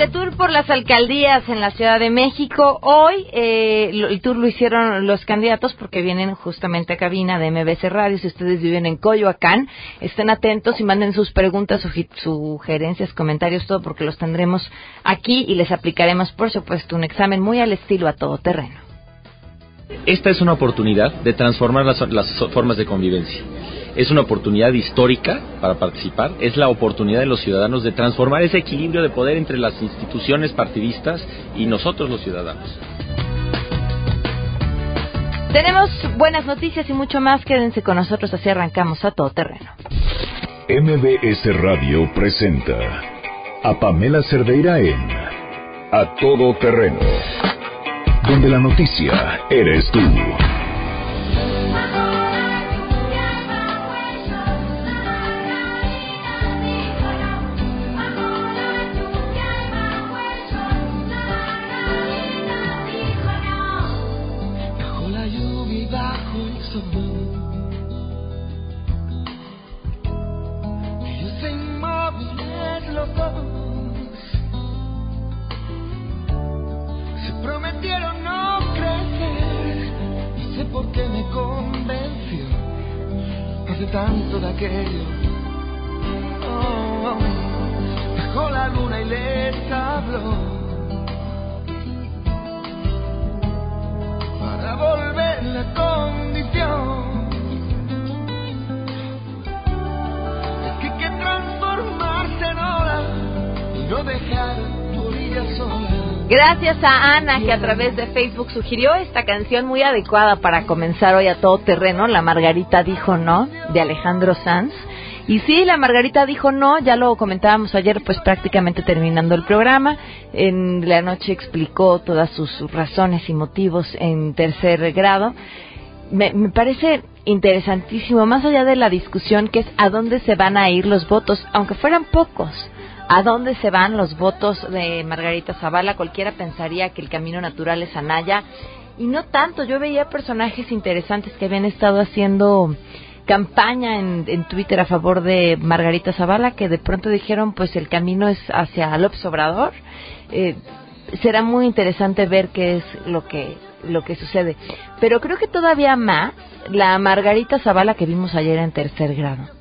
de tour por las alcaldías en la Ciudad de México. Hoy eh, el tour lo hicieron los candidatos porque vienen justamente a cabina de MBC Radio. Si ustedes viven en Coyoacán, estén atentos y manden sus preguntas, sugerencias, comentarios, todo porque los tendremos aquí y les aplicaremos, por supuesto, un examen muy al estilo a todo terreno. Esta es una oportunidad de transformar las, las formas de convivencia es una oportunidad histórica para participar, es la oportunidad de los ciudadanos de transformar ese equilibrio de poder entre las instituciones partidistas y nosotros los ciudadanos. Tenemos buenas noticias y mucho más. Quédense con nosotros, así arrancamos a todo terreno. MBS Radio presenta a Pamela Cerdeira en A Todo Terreno, donde la noticia eres tú. Tanto de aquello. Oh, oh, la luna y les habló para volver la condición. Es que hay que transformarse en hora y no dejar tu orilla sola. Gracias a Ana que a través de Facebook sugirió esta canción muy adecuada para comenzar hoy a todo terreno. La Margarita dijo no, de Alejandro Sanz. Y sí, la Margarita dijo no, ya lo comentábamos ayer, pues prácticamente terminando el programa. En la noche explicó todas sus razones y motivos en tercer grado. Me, me parece interesantísimo, más allá de la discusión que es a dónde se van a ir los votos, aunque fueran pocos ¿A dónde se van los votos de Margarita Zavala? Cualquiera pensaría que el camino natural es Anaya. Y no tanto, yo veía personajes interesantes que habían estado haciendo campaña en, Twitter a favor de Margarita Zavala que de pronto dijeron pues el camino es hacia López Obrador. Eh, será muy interesante ver qué es lo que lo que sucede. Pero creo que todavía más la Margarita Zavala que vimos ayer en tercer grado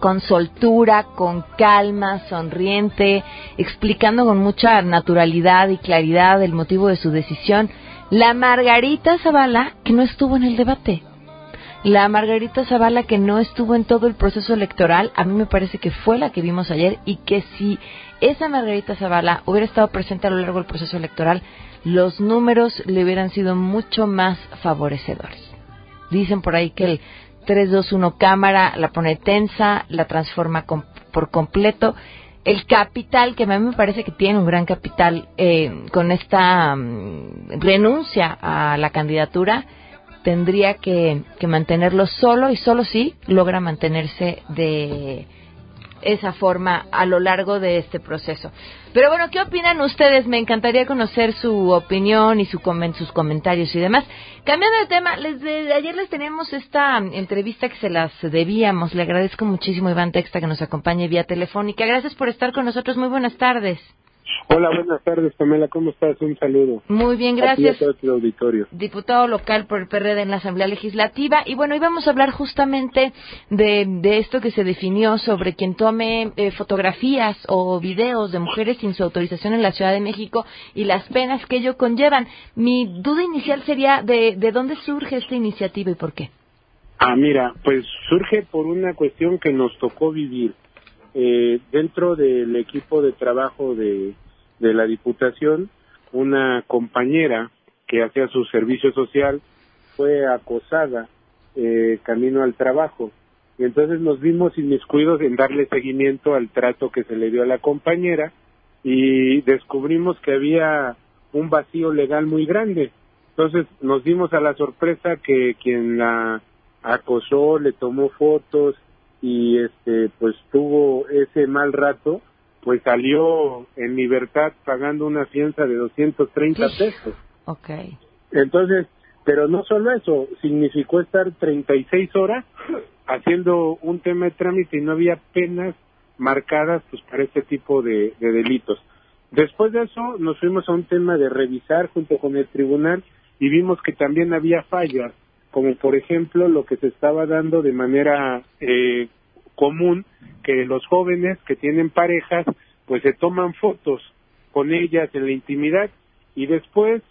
con soltura, con calma, sonriente, explicando con mucha naturalidad y claridad el motivo de su decisión. La Margarita Zavala que no estuvo en el debate. La Margarita Zavala que no estuvo en todo el proceso electoral, a mí me parece que fue la que vimos ayer y que si esa Margarita Zavala hubiera estado presente a lo largo del proceso electoral, los números le hubieran sido mucho más favorecedores. Dicen por ahí que el 3, 2, 1 cámara, la pone tensa, la transforma por completo. El capital, que a mí me parece que tiene un gran capital eh, con esta mm, renuncia a la candidatura, tendría que, mantenerlo solo y solo sí logra mantenerse de esa forma a lo largo de este proceso. Pero bueno, ¿qué opinan ustedes? Me encantaría conocer su opinión y su sus comentarios y demás. Cambiando de tema, les ayer les tenemos esta entrevista que se las debíamos. Le agradezco muchísimo Iván Texta que nos acompañe vía telefónica. Gracias por estar con nosotros. Muy buenas tardes. Hola, buenas tardes, Pamela. ¿Cómo estás? Un saludo. Muy bien, gracias. A todo auditorio. Diputado local por el PRD en la Asamblea Legislativa. Y bueno, íbamos a hablar justamente de, de esto que se definió sobre quien tome eh, fotografías o videos de mujeres sin su autorización en la Ciudad de México y las penas que ello conllevan. Mi duda inicial sería de, de dónde surge esta iniciativa y por qué. Ah, mira, pues surge por una cuestión que nos tocó vivir. Eh, dentro del equipo de trabajo de, de la Diputación, una compañera que hacía su servicio social fue acosada eh, camino al trabajo. Y entonces nos vimos inmiscuidos en darle seguimiento al trato que se le dio a la compañera y descubrimos que había un vacío legal muy grande. Entonces nos dimos a la sorpresa que quien la acosó, le tomó fotos y este pues tuvo ese mal rato, pues salió en libertad pagando una fianza de 230 pesos. Ok. Entonces, pero no solo eso, significó estar 36 horas haciendo un tema de trámite y no había penas marcadas pues para este tipo de, delitos. Después de eso nos fuimos a un tema de revisar junto con el tribunal y vimos que también había fallas, como por ejemplo lo que se estaba dando de manera eh, común, que los jóvenes que tienen parejas pues se toman fotos con ellas en la intimidad y después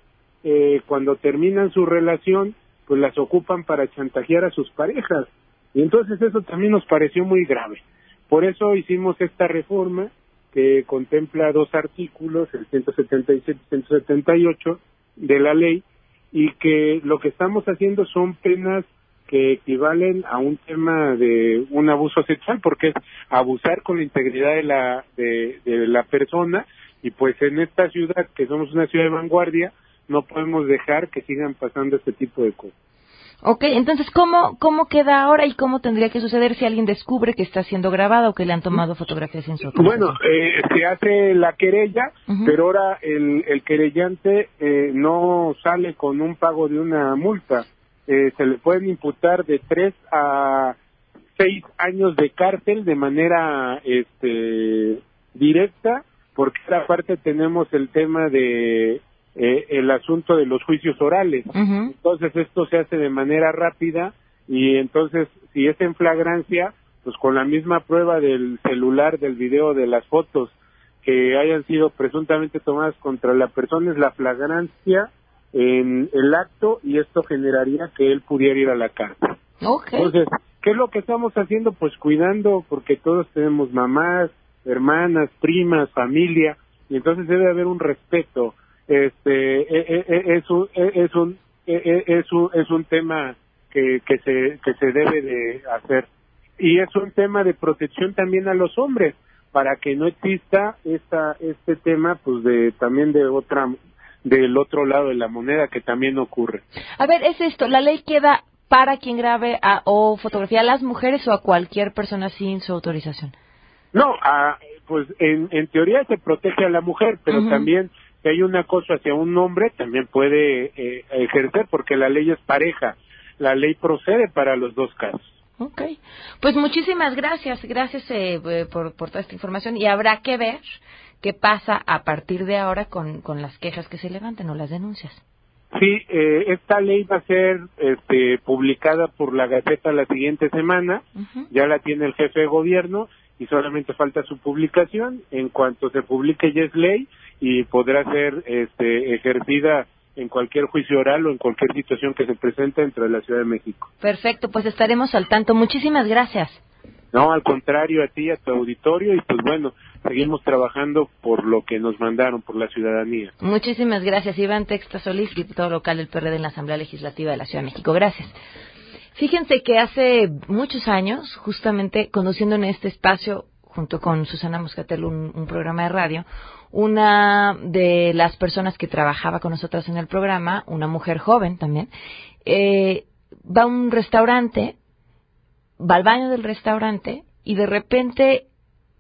eh, cuando terminan su relación pues las ocupan para chantajear a sus parejas y entonces eso también nos pareció muy grave. Por eso hicimos esta reforma que contempla dos artículos, el 177 y 178 de la ley, y que lo que estamos haciendo son penas que equivalen a un tema de un abuso sexual, porque es abusar con la integridad de la, de, de la persona, y pues en esta ciudad, que somos una ciudad de vanguardia, no podemos dejar que sigan pasando este tipo de cosas. Ok, entonces, ¿cómo, ¿cómo queda ahora y cómo tendría que suceder si alguien descubre que está siendo grabado o que le han tomado fotografías en su Bueno, eh, se hace la querella, pero ahora el, el querellante eh, no sale con un pago de una multa. Eh, se le pueden imputar de tres a seis años de cárcel de manera este, directa, porque aparte tenemos el tema de eh, el asunto de los juicios orales. Entonces esto se hace de manera rápida y entonces si es en flagrancia, pues con la misma prueba del celular, del video, de las fotos que hayan sido presuntamente tomadas contra la persona es la flagrancia en el acto y esto generaría que él pudiera ir a la cárcel. Entonces, ¿qué es lo que estamos haciendo? Pues cuidando porque todos tenemos mamás, hermanas, primas, familia y entonces debe haber un respeto este e, e, e, es un es un es un es un tema que que se que se debe de hacer y es un tema de protección también a los hombres para que no exista esta este tema pues de también de otra del otro lado de la moneda que también ocurre. A ver, es esto, la ley queda para quien grabe a, o fotografía a las mujeres o a cualquier persona sin su autorización. No, a, pues en, en teoría se protege a la mujer, pero también si hay un acoso hacia un hombre, también puede eh, ejercer porque la ley es pareja. La ley procede para los dos casos. Ok. Pues muchísimas gracias. Gracias eh, eh, por, por, toda esta información. Y habrá que ver qué pasa a partir de ahora con, con las quejas que se levanten o las denuncias. Sí, eh, esta ley va a ser este, publicada por la Gaceta la siguiente semana. Ya la tiene el jefe de gobierno y solamente falta su publicación. En cuanto se publique ya es ley y podrá ser este, ejercida en cualquier juicio oral o en cualquier situación que se presente dentro de la Ciudad de México. Perfecto, pues estaremos al tanto. Muchísimas gracias. No, al contrario, a ti, a tu auditorio, y pues bueno, seguimos trabajando por lo que nos mandaron, por la ciudadanía. Muchísimas gracias, Iván Texta Solís, diputado local del PRD en la Asamblea Legislativa de la Ciudad de México. Gracias. Fíjense que hace muchos años, justamente conociendo en este espacio, junto con Susana Moscatel, un programa de radio, una de las personas que trabajaba con nosotras en el programa, una mujer joven también, eh, va a un restaurante, va al baño del restaurante y de repente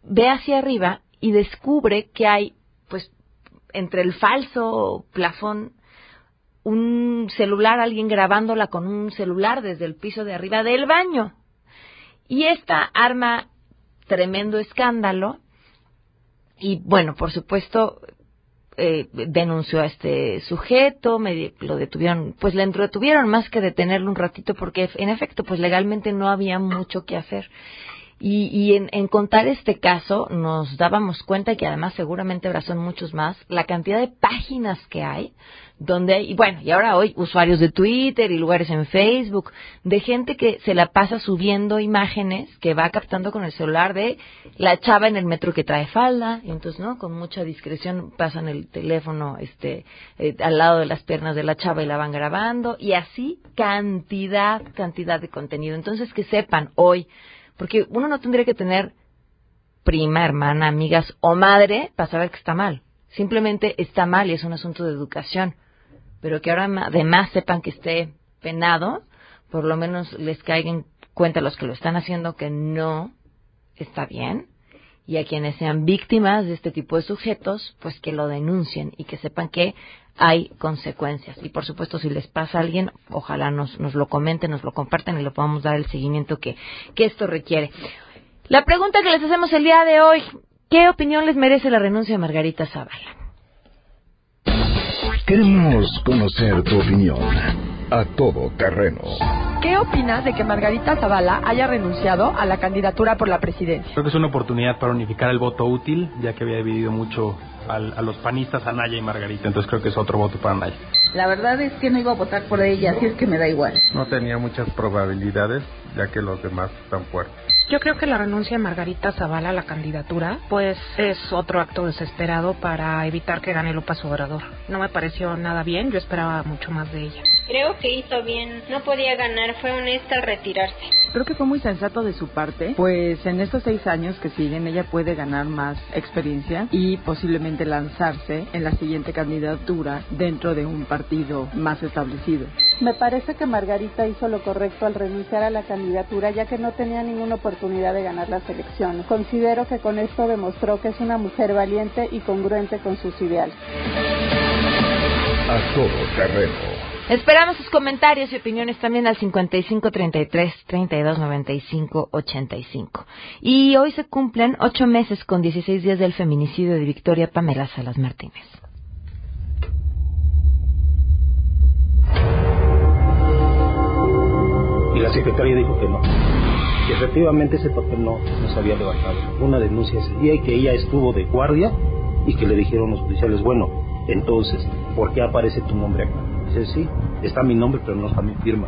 ve hacia arriba y descubre que hay, pues, entre el falso plafón, un celular, alguien grabándola con un celular desde el piso de arriba del baño. Y esta arma tremendo escándalo y bueno, por supuesto, eh, denunció a este sujeto, me, lo detuvieron, pues le entretuvieron más que detenerlo un ratito porque en efecto, pues legalmente no había mucho que hacer. Y, y en, en, contar este caso nos dábamos cuenta que además seguramente habrá son muchos más, la cantidad de páginas que hay donde hay, y bueno, y ahora hoy usuarios de Twitter y lugares en Facebook, de gente que se la pasa subiendo imágenes que va captando con el celular de la chava en el metro que trae falda, y entonces, ¿no? Con mucha discreción pasan el teléfono este eh, al lado de las piernas de la chava y la van grabando, y así cantidad, cantidad de contenido. Entonces, que sepan hoy, porque uno no tendría que tener prima, hermana, amigas o madre para saber que está mal. Simplemente está mal y es un asunto de educación pero que ahora además sepan que esté penado, por lo menos les caigan cuenta a los que lo están haciendo que no está bien y a quienes sean víctimas de este tipo de sujetos, pues que lo denuncien y que sepan que hay consecuencias. Y por supuesto, si les pasa a alguien, ojalá nos, nos lo comenten, nos lo compartan y le podamos dar el seguimiento que, que esto requiere. La pregunta que les hacemos el día de hoy, ¿Qué opinión les merece la renuncia de Margarita Zavala? Queremos conocer tu opinión. A todo terreno. ¿Qué opinas de que Margarita Zavala haya renunciado a la candidatura por la presidencia? Creo que es una oportunidad para unificar el voto útil, ya que había dividido mucho al- a los panistas, a Naya y Margarita. Entonces creo que es otro voto para Naya. La verdad es que no iba a votar por ella, así es que me da igual. No tenía muchas probabilidades, ya que los demás están fuertes. Yo creo que la renuncia de Margarita Zavala a la candidatura, pues es otro acto desesperado para evitar que gane López Obrador. No me pareció nada bien, yo esperaba mucho más de ella. Creo que hizo bien. No podía ganar, fue honesta al retirarse. Creo que fue muy sensato de su parte, pues en estos seis años que siguen ella puede ganar más experiencia y posiblemente lanzarse en la siguiente candidatura dentro de un partido más establecido. Me parece que Margarita hizo lo correcto al renunciar a la candidatura ya que no tenía ninguna oportunidad de ganar las elecciones. Considero que con esto demostró que es una mujer valiente y congruente con sus ideales. A todo terreno. Esperamos sus comentarios y opiniones también al 5533 3295 85. Y hoy se cumplen ocho meses con 16 días del feminicidio de Victoria Pamela Salas Martínez. y la secretaria dijo que no, que efectivamente ese papel no, no se había levantado. Una denuncia ese día y que ella estuvo de guardia y que le dijeron los oficiales, bueno, entonces, ¿por qué aparece tu nombre acá? Dice, sí, está mi nombre, pero no está mi firma.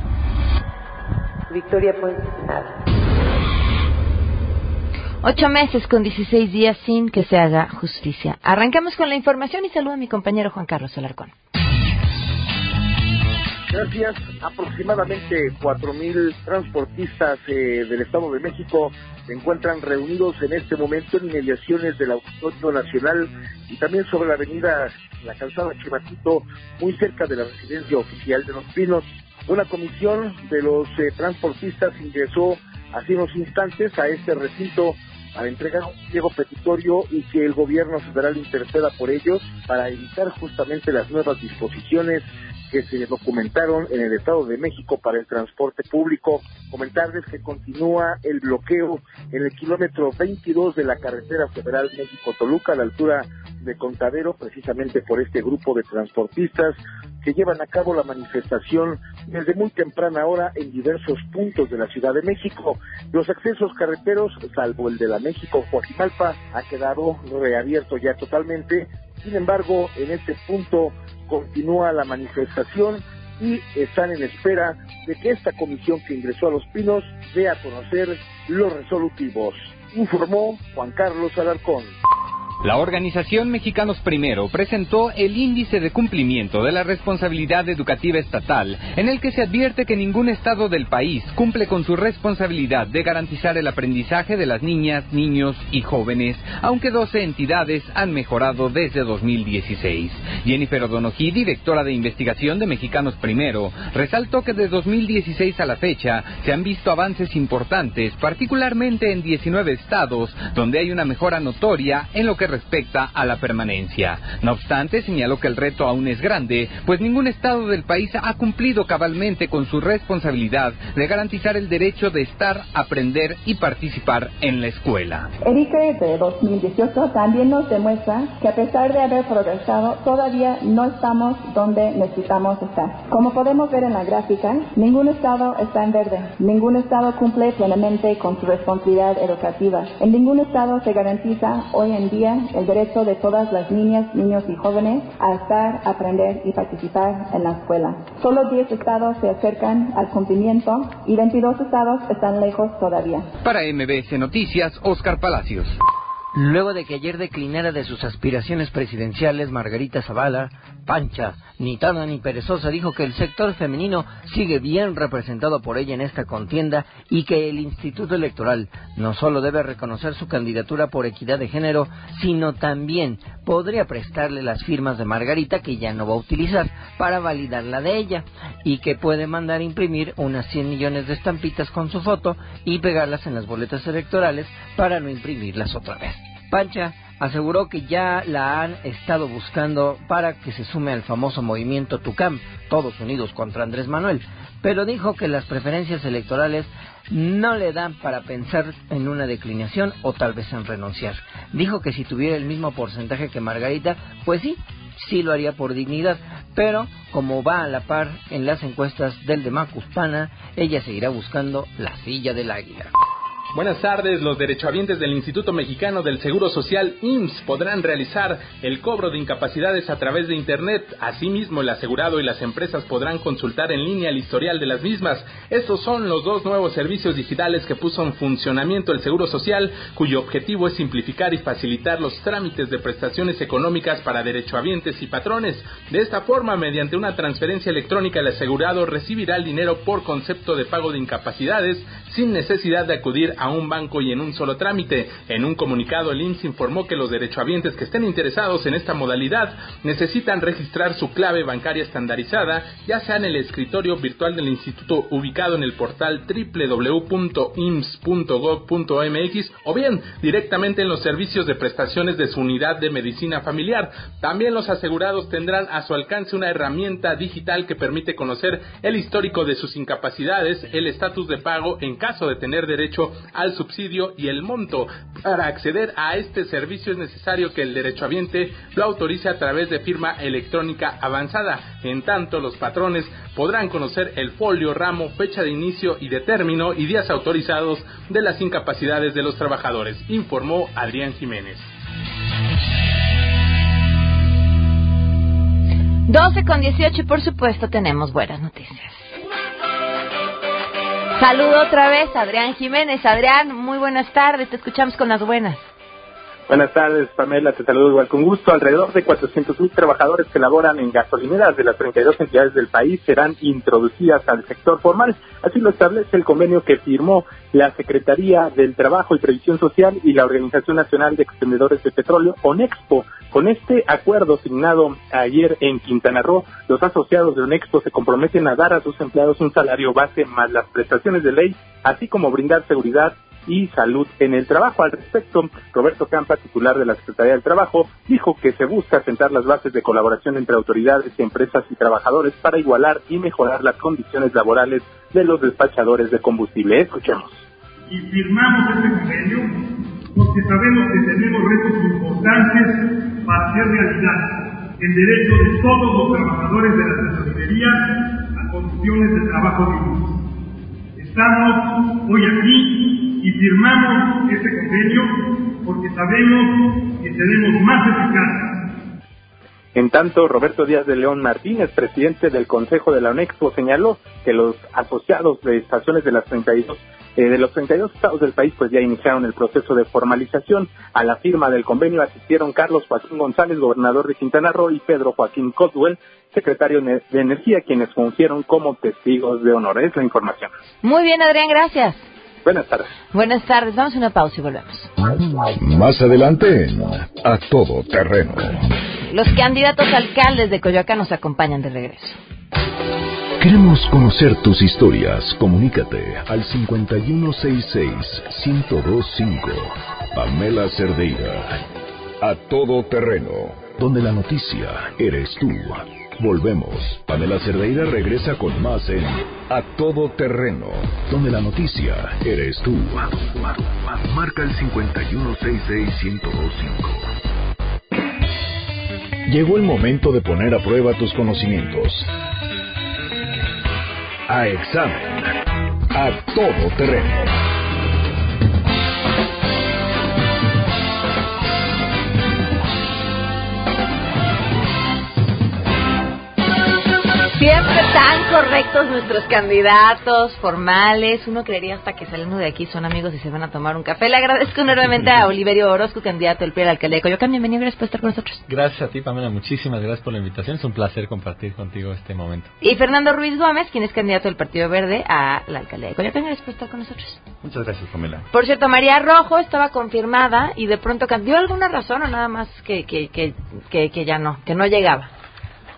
Victoria fue asesinada. Ocho meses con 16 días sin que se haga justicia. Arrancamos con la información y saludo a mi compañero Juan Carlos Alarcón. Gracias. Aproximadamente 4.000 transportistas eh, del Estado de México se encuentran reunidos en este momento en inmediaciones del Auditorio Nacional y también sobre la avenida La Calzada Chivatito, muy cerca de la residencia oficial de Los Pinos. Una comisión de los eh, transportistas ingresó hace unos instantes a este recinto para entregar un pliego petitorio y que el gobierno federal interceda por ellos para evitar justamente las nuevas disposiciones que se documentaron en el Estado de México para el transporte público. Comentarles que continúa el bloqueo en el kilómetro 22 de la carretera federal México-Toluca a la altura de Contadero, precisamente por este grupo de transportistas que llevan a cabo la manifestación desde muy temprana hora en diversos puntos de la Ciudad de México. Los accesos carreteros, salvo el de la México-Coajimalpa, ha quedado reabierto ya totalmente. Sin embargo, en este punto continúa la manifestación y están en espera de que esta comisión que ingresó a Los Pinos dé a conocer los resolutivos. Informó Juan Carlos Alarcón. La organización Mexicanos Primero presentó el índice de cumplimiento de la responsabilidad educativa estatal, en el que se advierte que ningún estado del país cumple con su responsabilidad de garantizar el aprendizaje de las niñas, niños y jóvenes, aunque 12 entidades han mejorado desde 2016. Jennifer O'Donoghue, directora de investigación de Mexicanos Primero, resaltó que de 2016 a la fecha se han visto avances importantes, particularmente en 19 estados, donde hay una mejora notoria en lo que respecta a la permanencia. No obstante, señaló que el reto aún es grande, pues ningún estado del país ha cumplido cabalmente con su responsabilidad de garantizar el derecho de estar, aprender y participar en la escuela. El ICE de 2018 también nos demuestra que a pesar de haber progresado, todavía no estamos donde necesitamos estar. Como podemos ver en la gráfica, ningún estado está en verde, ningún estado cumple plenamente con su responsabilidad educativa. En ningún estado se garantiza hoy en día el derecho de todas las niñas, niños y jóvenes a estar, aprender y participar en la escuela. Solo 10 estados se acercan al cumplimiento y 22 estados están lejos todavía. Para MBS Noticias, Oscar Palacios. Luego de que ayer declinara de sus aspiraciones presidenciales, Margarita Zavala, Pancha, ni tarda ni perezosa, dijo que el sector femenino sigue bien representado por ella en esta contienda y que el Instituto Electoral no solo debe reconocer su candidatura por equidad de género, sino también podría prestarle las firmas de Margarita, que ya no va a utilizar, para validar la de ella, y que puede mandar imprimir unas 100 millones de estampitas con su foto y pegarlas en las boletas electorales para no imprimirlas otra vez. Pancha aseguró que ya la han estado buscando para que se sume al famoso movimiento TUCAM, Todos Unidos contra Andrés Manuel, pero dijo que las preferencias electorales no le dan para pensar en una declinación o tal vez en renunciar. Dijo que si tuviera el mismo porcentaje que Margarita, pues sí, sí lo haría por dignidad, pero como va a la par en las encuestas del de Macuspana, ella seguirá buscando la silla del águila. Buenas tardes. Los derechohabientes del Instituto Mexicano del Seguro Social IMSS podrán realizar el cobro de incapacidades a través de Internet. Asimismo, el asegurado y las empresas podrán consultar en línea el historial de las mismas. Estos son los dos nuevos servicios digitales que puso en funcionamiento el Seguro Social, cuyo objetivo es simplificar y facilitar los trámites de prestaciones económicas para derechohabientes y patrones. De esta forma, mediante una transferencia electrónica, el asegurado recibirá el dinero por concepto de pago de incapacidades sin necesidad de acudir a a un banco y en un solo trámite. En un comunicado, el IMSS informó que los derechohabientes que estén interesados en esta modalidad necesitan registrar su clave bancaria estandarizada, ya sea en el escritorio virtual del instituto ubicado en el portal www.ims.gov.mx o bien directamente en los servicios de prestaciones de su unidad de medicina familiar. También los asegurados tendrán a su alcance una herramienta digital que permite conocer el histórico de sus incapacidades, el estatus de pago en caso de tener derecho al subsidio y el monto. Para acceder a este servicio es necesario que el derechohabiente lo autorice a través de firma electrónica avanzada. En tanto, los patrones podrán conocer el folio, ramo, fecha de inicio y de término y días autorizados de las incapacidades de los trabajadores, informó Adrián Jiménez. 12 con 18 y por supuesto tenemos buenas noticias. Saludo otra vez a Adrián Jiménez. Adrián, muy buenas tardes, te escuchamos con las buenas. Buenas tardes, Pamela, te saludo igual con gusto. Alrededor de 400.000 trabajadores que laboran en gasolineras de las 32 entidades del país serán introducidas al sector formal. Así lo establece el convenio que firmó la Secretaría del Trabajo y Previsión Social y la Organización Nacional de Expendedores de Petróleo, ONEXPO. Con este acuerdo signado ayer en Quintana Roo, los asociados de ONEXPO se comprometen a dar a sus empleados un salario base más las prestaciones de ley, así como brindar seguridad y salud en el trabajo. Al respecto, Roberto Campa, titular de la Secretaría del Trabajo, dijo que se busca sentar las bases de colaboración entre autoridades, empresas y trabajadores para igualar y mejorar las condiciones laborales de los despachadores de combustible. Escuchemos. Y firmamos este convenio porque sabemos que tenemos retos importantes para hacer realidad el derecho de todos los trabajadores de la gasolinería a condiciones de trabajo dignas. Estamos hoy aquí y firmamos este convenio porque sabemos que seremos más eficaces. En tanto, Roberto Díaz de León Martínez, presidente del Consejo de la UNEXPO, señaló que los asociados de estaciones de las 32 eh, de los 32 estados del país pues ya iniciaron el proceso de formalización. A la firma del convenio asistieron Carlos Joaquín González, gobernador de Quintana Roo, y Pedro Joaquín Coswell, secretario de Energía, quienes fungieron como testigos de honor. Es la información. Muy bien, Adrián, gracias. Buenas tardes. Buenas tardes. Vamos a una pausa y volvemos. Más adelante, a todo terreno. Los candidatos alcaldes de Coyoacán nos acompañan de regreso. Queremos conocer tus historias. Comunícate al 5166-1025. Pamela Cerdeira. A todo terreno, donde la noticia eres tú. Volvemos. Pamela Cerdeira regresa con más en A Todo Terreno, donde la noticia eres tú. Marca el 5166125. Llegó el momento de poner a prueba tus conocimientos. A examen. A todo terreno. Siempre tan correctos nuestros candidatos formales. Uno creería hasta que saliendo de aquí son amigos y se van a tomar un café. Le agradezco enormemente a Oliverio Orozco, candidato del PRI al alcaldía de Coyoacán. Bienvenido, gracias por estar con nosotros. Gracias a ti, Pamela. Muchísimas gracias por la invitación. Es un placer compartir contigo este momento. Y Fernando Ruiz Gómez, quien es candidato del Partido Verde a la alcaldía de Coyoacán. Gracias por estar con nosotros. Muchas gracias, Pamela. Por cierto, María Rojo estaba confirmada y de pronto cambió alguna razón o nada más que, que, que, que, que ya no, que no llegaba.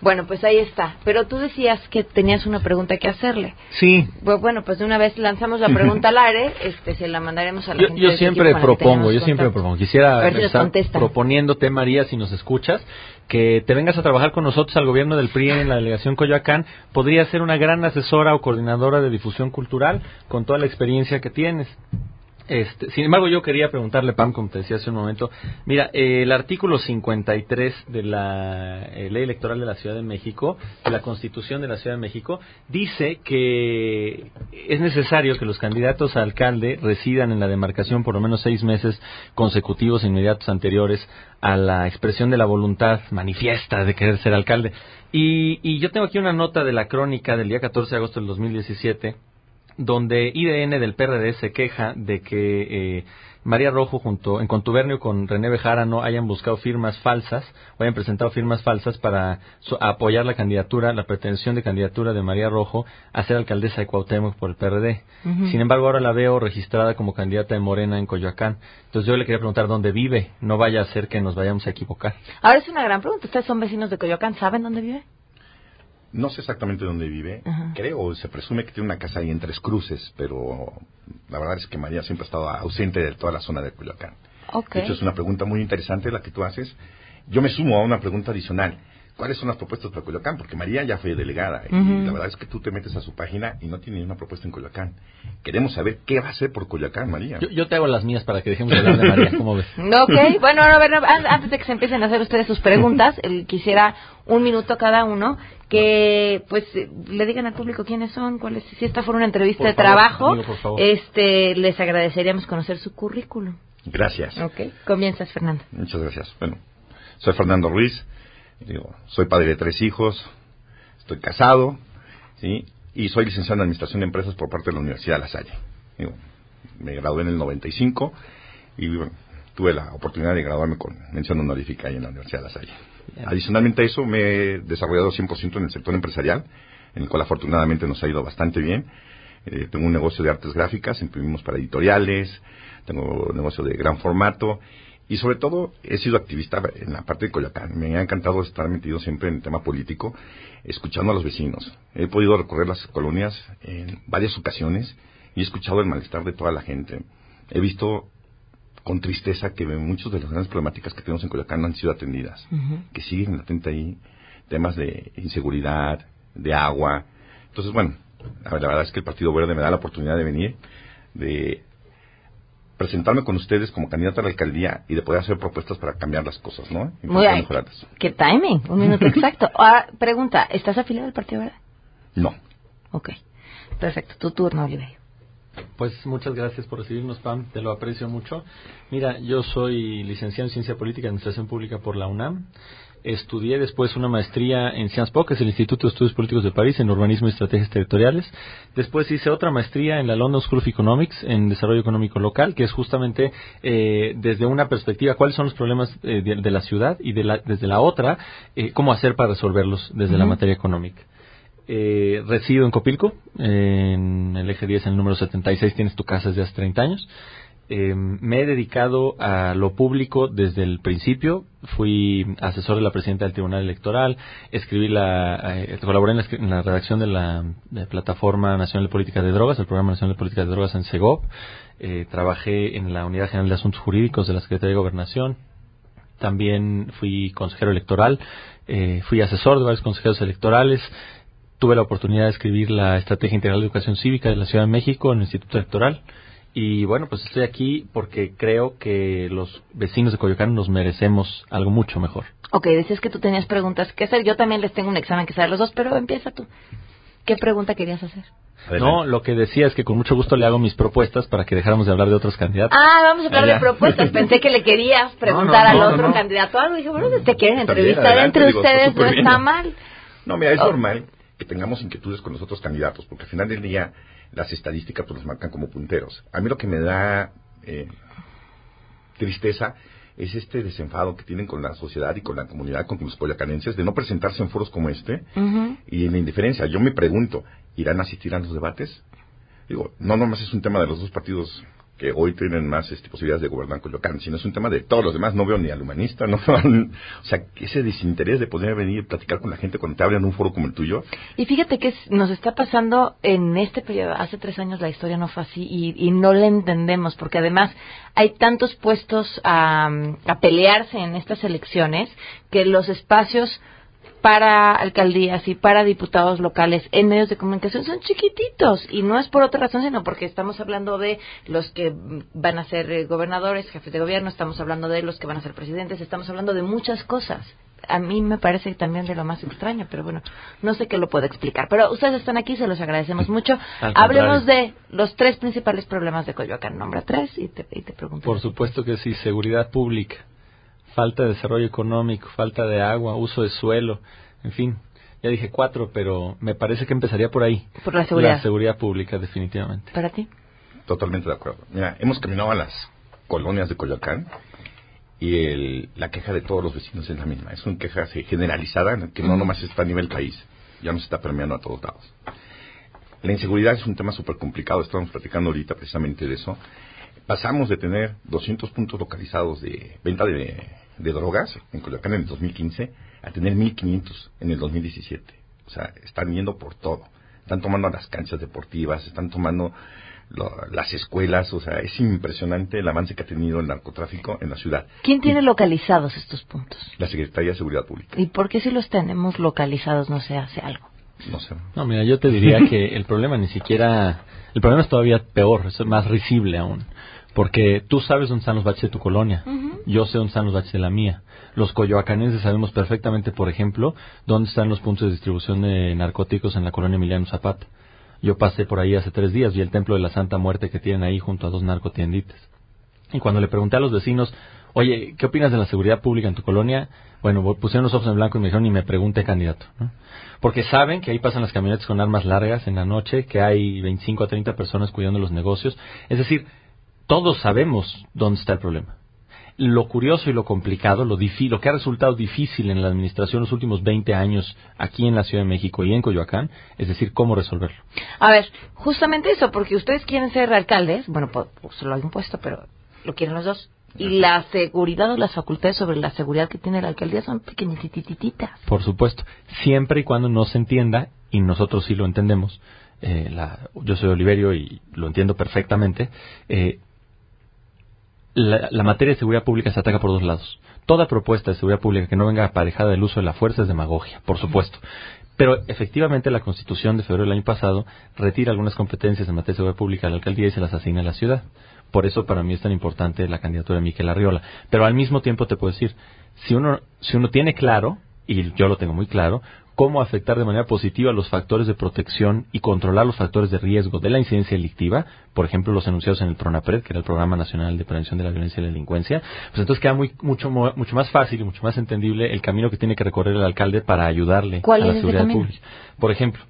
Bueno, pues ahí está. Pero tú decías que tenías una pregunta que hacerle. Sí. Bu- Bueno, pues de una vez lanzamos la pregunta al aire, este, se la mandaremos a la Yo, gente yo siempre propongo, yo siempre propongo. Quisiera ver si estar proponiéndote, María, si nos escuchas, que te vengas a trabajar con nosotros al gobierno del PRI en la delegación Coyoacán. Podría ser una gran asesora o coordinadora de difusión cultural con toda la experiencia que tienes. Este, sin embargo, yo quería preguntarle, Pam, como te decía hace un momento, mira, eh, el artículo 53 de la eh, Ley Electoral de la Ciudad de México, de la Constitución de la Ciudad de México, dice que es necesario que los candidatos a alcalde residan en la demarcación por lo menos seis meses consecutivos inmediatos anteriores a la expresión de la voluntad manifiesta de querer ser alcalde. Y, y yo tengo aquí una nota de la crónica del día 14 de agosto del 2017 donde IDN del PRD se queja de que eh, María Rojo junto en contubernio con René Bejarano hayan buscado firmas falsas o hayan presentado firmas falsas para so- apoyar la candidatura, la pretensión de candidatura de María Rojo a ser alcaldesa de Cuauhtémoc por el PRD. Sin embargo, ahora la veo registrada como candidata de Morena en Coyoacán. Entonces yo le quería preguntar dónde vive, no vaya a ser que nos vayamos a equivocar. Ahora es una gran pregunta. ¿Ustedes son vecinos de Coyoacán? ¿Saben dónde vive? No sé exactamente dónde vive. Ajá. Creo, se presume que tiene una casa ahí en Tres Cruces, pero la verdad es que María siempre ha estado ausente de toda la zona de Culiacán. De hecho, es una pregunta muy interesante la que tú haces. Yo me sumo a una pregunta adicional. ¿Cuáles son las propuestas para Coyoacán? Porque María ya fue delegada y la verdad es que tú te metes a su página y no tiene ni una propuesta en Coyoacán. Queremos saber qué va a hacer por Coyoacán, María. Yo, yo te hago las mías para que dejemos de hablar de María, ¿cómo ves? Ok, bueno, a ver, an- antes de que se empiecen a hacer ustedes sus preguntas, eh, quisiera un minuto cada uno que pues le digan al público quiénes son, cuáles, si esta fuera una entrevista Por de favor, trabajo, amigo, por favor. este les agradeceríamos conocer su currículum. Gracias. Ok, comienzas, Fernando. Muchas gracias. Bueno, soy Fernando Ruiz, digo, soy padre de tres hijos, estoy casado, ¿sí? Y soy licenciado en Administración de Empresas por parte de la Universidad de La Salle. Digo, me gradué en el 95 y bueno, tuve la oportunidad de graduarme con mención honorífica ahí en la Universidad de La Salle. Adicionalmente a eso, me he desarrollado 100% en el sector empresarial, en el cual afortunadamente nos ha ido bastante bien. Eh, tengo un negocio de artes gráficas, imprimimos para editoriales, tengo un negocio de gran formato y sobre todo he sido activista en la parte de Coyoacán. Me ha encantado estar metido siempre en el tema político, escuchando a los vecinos. He podido recorrer las colonias en varias ocasiones y he escuchado el malestar de toda la gente. He visto con tristeza que muchas de las grandes problemáticas que tenemos en Coyoacán no han sido atendidas que siguen latente ahí temas de inseguridad, de agua. Entonces, bueno, la verdad es que el Partido Verde me da la oportunidad de venir, de presentarme con ustedes como candidato a la alcaldía y de poder hacer propuestas para cambiar las cosas, ¿no? Muy bien. ¿Qué timing? Un minuto exacto. Ahora, pregunta, ¿estás afiliado al Partido Verde? No. Ok, perfecto. Tu turno, Oliverio. Pues muchas gracias por recibirnos, Pam, te lo aprecio mucho. Mira, yo soy licenciado en Ciencia Política y Administración Pública por la UNAM. Estudié después una maestría en Sciences Po, que es el Instituto de Estudios Políticos de París, en Urbanismo y Estrategias Territoriales. Después hice otra maestría en la London School of Economics, en Desarrollo Económico Local, que es justamente eh, desde una perspectiva, cuáles son los problemas eh, de, de la ciudad y de la- desde la otra, eh, cómo hacer para resolverlos desde la materia económica. Eh, resido en Copilco, en el eje 10, en el número 76, tienes tu casa desde hace 30 años. Eh, me he dedicado a lo público desde el principio. Fui asesor de la presidenta del Tribunal Electoral, escribí la, eh, colaboré en la, en la redacción de la Plataforma Nacional de Política de Drogas, el Programa Nacional de Política de Drogas en SEGOP. Eh, trabajé en la Unidad General de Asuntos Jurídicos de la Secretaría de Gobernación. También fui consejero electoral, eh, fui asesor de varios consejeros electorales. Tuve la oportunidad de escribir la Estrategia Integral de Educación Cívica de la Ciudad de México en el Instituto Electoral. Y bueno, pues estoy aquí porque creo que los vecinos de Coyoacán nos merecemos algo mucho mejor. Ok, decías que tú tenías preguntas que hacer. Yo también les tengo un examen que hacer los dos, pero empieza tú. ¿Qué pregunta querías hacer? No, lo que decía es que con mucho gusto le hago mis propuestas para que dejáramos de hablar de otros candidatos. Ah, vamos a hablar Allá. de propuestas. Pensé que le querías preguntar No, no, al no, otro no. candidato algo. Dije, bueno, si te quieren Está bien, entrevistar adelante, entre digo, está ustedes, no súper bien. está mal. No, mira, es Oh. normal que tengamos inquietudes con los otros candidatos, porque al final del día las estadísticas pues, nos marcan como punteros. A mí lo que me da eh, tristeza es este desenfado que tienen con la sociedad y con la comunidad, con los coyacanenses, de no presentarse en foros como este y en la indiferencia. Yo me pregunto, ¿irán a asistir a los debates? Digo, no nomás es un tema de los dos partidos que hoy tienen más este, posibilidades de gobernar Coyoacán, sino es un tema de todos los demás. No veo ni al humanista, no o sea, ese desinterés de poder venir y platicar con la gente cuando te abren un foro como el tuyo. Y fíjate que nos está pasando en este periodo, hace tres años la historia no fue así y, y no la entendemos, porque además hay tantos puestos a, a pelearse en estas elecciones que los espacios para alcaldías y para diputados locales en medios de comunicación son chiquititos y no es por otra razón sino porque estamos hablando de los que van a ser eh, gobernadores, jefes de gobierno, estamos hablando de los que van a ser presidentes, estamos hablando de muchas cosas. A mí me parece también de lo más extraño, pero bueno, no sé qué lo puedo explicar. Pero ustedes están aquí, se los agradecemos mucho. Hablemos de los tres principales problemas de Coyoacán. Nombra tres y te, y te pregunto. Por supuesto que sí, seguridad pública falta de desarrollo económico, falta de agua, uso de suelo, en fin. Ya dije cuatro, pero me parece que empezaría por ahí. Por la seguridad. La seguridad pública, definitivamente. ¿Para ti? Totalmente de acuerdo. Mira, hemos caminado a las colonias de Coyoacán y el, la queja de todos los vecinos es la misma. Es una queja generalizada que no nomás está a nivel país, ya nos está permeando a todos lados. La inseguridad es un tema súper complicado, estamos platicando ahorita precisamente de eso. Pasamos de tener 200 puntos localizados de venta de, de drogas en Coyoacán en el 2015 a tener 1.500 en el 2017. O sea, están yendo por todo. Están tomando las canchas deportivas, están tomando lo, las escuelas. O sea, es impresionante el avance que ha tenido el narcotráfico en la ciudad. ¿Quién tiene localizados estos puntos? La Secretaría de Seguridad Pública. ¿Y por qué si los tenemos localizados no se hace algo? No sé. No, mira, yo te diría que el problema ni siquiera... El problema es todavía peor, es más risible aún. Porque tú sabes dónde están los baches de tu colonia. Yo sé dónde están los baches de la mía. Los coyoacanenses sabemos perfectamente, por ejemplo, dónde están los puntos de distribución de narcóticos en la colonia Emiliano Zapata. Yo pasé por ahí hace tres días, vi el templo de la Santa Muerte que tienen ahí junto a dos narcotienditas. Y cuando le pregunté a los vecinos, oye, ¿qué opinas de la seguridad pública en tu colonia? Bueno, pusieron los ojos en blanco y me dijeron, ni me pregunte candidato. ¿no? Porque saben que ahí pasan las camionetas con armas largas en la noche, que hay 25 a 30 personas cuidando los negocios. Es decir, todos sabemos dónde está el problema. Lo curioso y lo complicado, lo, lo que ha resultado difícil en la administración los últimos 20 años aquí en la Ciudad de México y en Coyoacán, es decir, cómo resolverlo. A ver, justamente eso, porque ustedes quieren ser alcaldes, bueno, pues, se lo han impuesto, pero lo quieren los dos. Y la seguridad o las facultades sobre la seguridad que tiene la alcaldía son pequeñitititas. Por supuesto, siempre y cuando no se entienda, y nosotros sí lo entendemos, eh, la, yo soy Oliverio y lo entiendo perfectamente, eh, la, la, materia de seguridad pública se ataca por dos lados. Toda propuesta de seguridad pública que no venga aparejada del uso de la fuerza es demagogia, por supuesto. Pero efectivamente la Constitución de febrero del año pasado retira algunas competencias en materia de seguridad pública a la alcaldía y se las asigna a la ciudad. Por eso para mí es tan importante la candidatura de Miquel Arriola. Pero al mismo tiempo te puedo decir, si uno, si uno tiene claro, y yo lo tengo muy claro, cómo afectar de manera positiva los factores de protección y controlar los factores de riesgo de la incidencia delictiva, por ejemplo, los enunciados en el PRONAPRED, que era el Programa Nacional de Prevención de la Violencia y la Delincuencia, pues entonces queda muy, mucho, mucho más fácil y mucho más entendible el camino que tiene que recorrer el alcalde para ayudarle a la seguridad pública. Por ejemplo,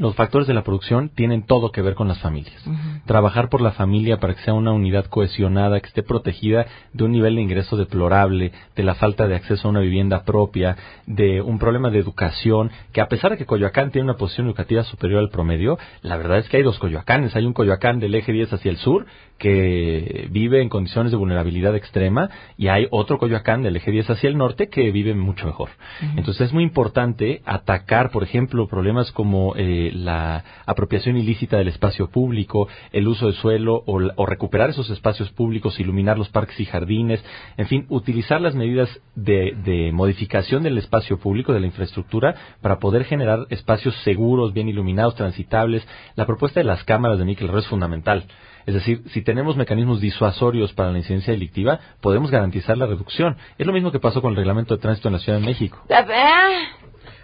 los factores de la producción tienen todo que ver con las familias. Uh -huh. Trabajar por la familia para que sea una unidad cohesionada, que esté protegida de un nivel de ingreso deplorable, de la falta de acceso a una vivienda propia, de un problema de educación, que a pesar de que Coyoacán tiene una posición educativa superior al promedio, la verdad es que hay dos Coyoacanes. Hay un Coyoacán del eje 10 hacia el sur, que vive en condiciones de vulnerabilidad extrema, y hay otro Coyoacán del eje 10 hacia el norte que vive mucho mejor. Uh -huh. Entonces es muy importante atacar, por ejemplo, problemas como eh, la apropiación ilícita del espacio público, el uso de suelo o, o, recuperar esos espacios públicos, iluminar los parques y jardines, en fin, utilizar las medidas de, de, modificación del espacio público, de la infraestructura, para poder generar espacios seguros, bien iluminados, transitables. La propuesta de las cámaras de Miquel es fundamental. Es decir, si tenemos mecanismos disuasorios para la incidencia delictiva, podemos garantizar la reducción. Es lo mismo que pasó con el reglamento de tránsito en la Ciudad de México.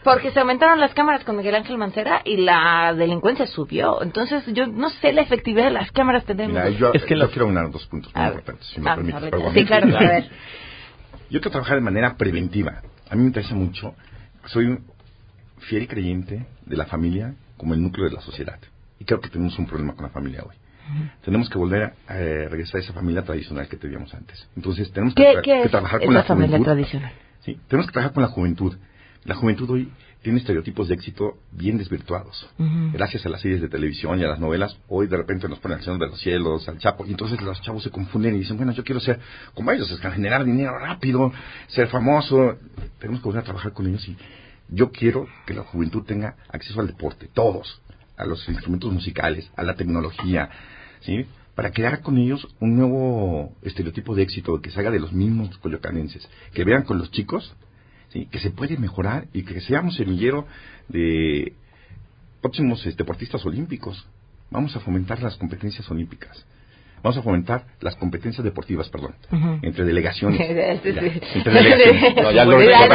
Porque se aumentaron las cámaras con Miguel Ángel Mancera y la delincuencia subió. Entonces, yo no sé la efectividad de las cámaras. Tenemos... Mira, yo, es que yo la... quiero unar dos puntos muy importantes, si me permites. Sí, claro, a ver. Yo quiero trabajar de manera preventiva. A mí me interesa mucho. Soy un fiel y creyente de la familia como el núcleo de la sociedad. Y creo que tenemos un problema con la familia hoy. Tenemos que volver a eh, regresar a esa familia tradicional que teníamos antes. Entonces, tenemos que, ¿Qué, tra qué que trabajar con la, la familia juventud. tradicional? Sí, tenemos que trabajar con la juventud. La juventud hoy tiene estereotipos de éxito bien desvirtuados. Gracias a las series de televisión y a las novelas, hoy de repente nos ponen al Señor de los Cielos, al Chapo, y entonces los chavos se confunden y dicen, bueno, yo quiero ser como ellos, es generar dinero rápido, ser famoso. Tenemos que volver a trabajar con ellos y yo quiero que la juventud tenga acceso al deporte, todos, a los instrumentos musicales, a la tecnología, ¿sí? Para crear con ellos un nuevo estereotipo de éxito que salga de los mismos coyocanenses, que vean con los chicos que se puede mejorar y que seamos semillero de próximos este, deportistas olímpicos. Vamos a fomentar las competencias olímpicas. Vamos a fomentar las competencias deportivas, perdón, entre delegaciones. entre delegaciones. No, ya lo, reitero.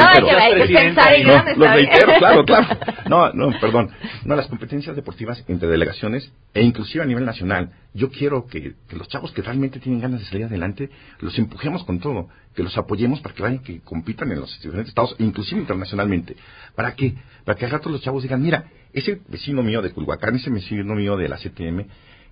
lo reitero, claro, claro. No, no, perdón. No, las competencias deportivas entre delegaciones e inclusive a nivel nacional. Yo quiero que, los chavos que realmente tienen ganas de salir adelante, los empujemos con todo, que los apoyemos para que vayan, que compitan en los diferentes estados, inclusive internacionalmente. ¿Para qué? Para que al rato los chavos digan, mira, ese vecino mío de Culhuacán, ese vecino mío de la CTM,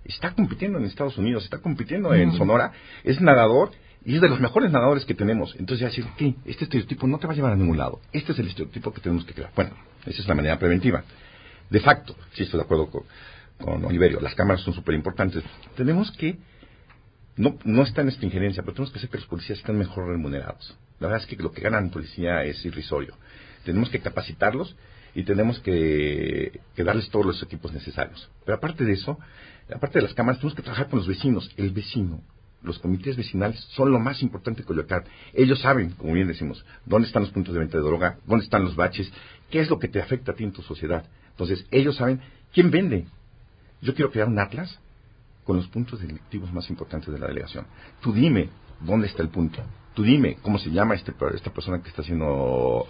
está compitiendo en Estados Unidos, está compitiendo en Sonora, es nadador y es de los mejores nadadores que tenemos. Entonces, ya decir. Este estereotipo no te va a llevar a ningún lado. Este es el estereotipo que tenemos que crear. Bueno, esa es la manera preventiva. De facto, si estoy de acuerdo con, con Oliverio, las cámaras son súper importantes. Tenemos que, no, no está en nuestra injerencia, pero tenemos que hacer que los policías estén mejor remunerados. La verdad es que lo que ganan policía es irrisorio. Tenemos que capacitarlos y tenemos que, que darles todos los equipos necesarios. Pero aparte de eso, aparte de las cámaras, tenemos que trabajar con los vecinos. El vecino, los comités vecinales son lo más importante que Coyoacán. Ellos saben, como bien decimos, dónde están los puntos de venta de droga, dónde están los baches, qué es lo que te afecta a ti en tu sociedad. Entonces, ellos saben quién vende. Yo quiero crear un atlas con los puntos delictivos más importantes de la delegación. Tú dime dónde está el punto. Tú dime cómo se llama este, esta persona que está haciendo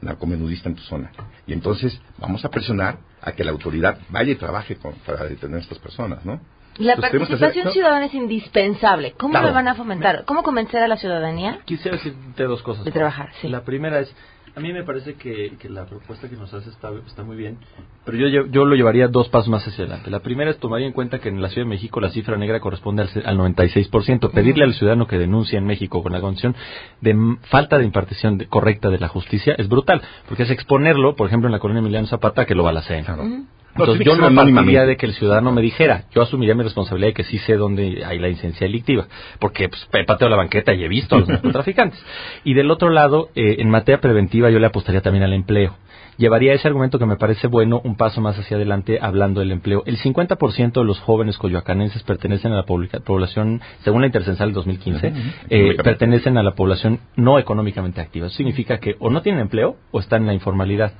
narcomenudista en tu zona. Y entonces vamos a presionar a que la autoridad vaya y trabaje con, para detener a estas personas, ¿no? La participación ciudadana es indispensable. ¿Cómo lo van a fomentar? ¿Cómo convencer a la ciudadanía? Quisiera decirte dos cosas. De trabajar, sí. La primera es, a mí me parece que, la propuesta que nos hace está, está muy bien, pero yo, yo lo llevaría dos pasos más hacia adelante. La primera es tomar en cuenta que en la Ciudad de México la cifra negra corresponde al, al 96%. Pedirle al ciudadano que denuncie en México con la condición de falta de impartición correcta de la justicia es brutal, porque es exponerlo, por ejemplo, en la colonia Emiliano Zapata, que lo balaceen. Claro. Entonces yo no partiría de que el ciudadano me dijera, yo asumiría mi responsabilidad de que sí sé dónde hay la licencia delictiva, porque pues, he pateado la banqueta y he visto a los narcotraficantes. Y del otro lado, eh, en materia preventiva yo le apostaría también al empleo. Llevaría ese argumento que me parece bueno un paso más hacia adelante hablando del empleo. El 50% de los jóvenes coyoacanenses pertenecen a la población, según la Intercensal del 2015, eh, pertenecen a la población no económicamente activa. Eso significa que o no tienen empleo o están en la informalidad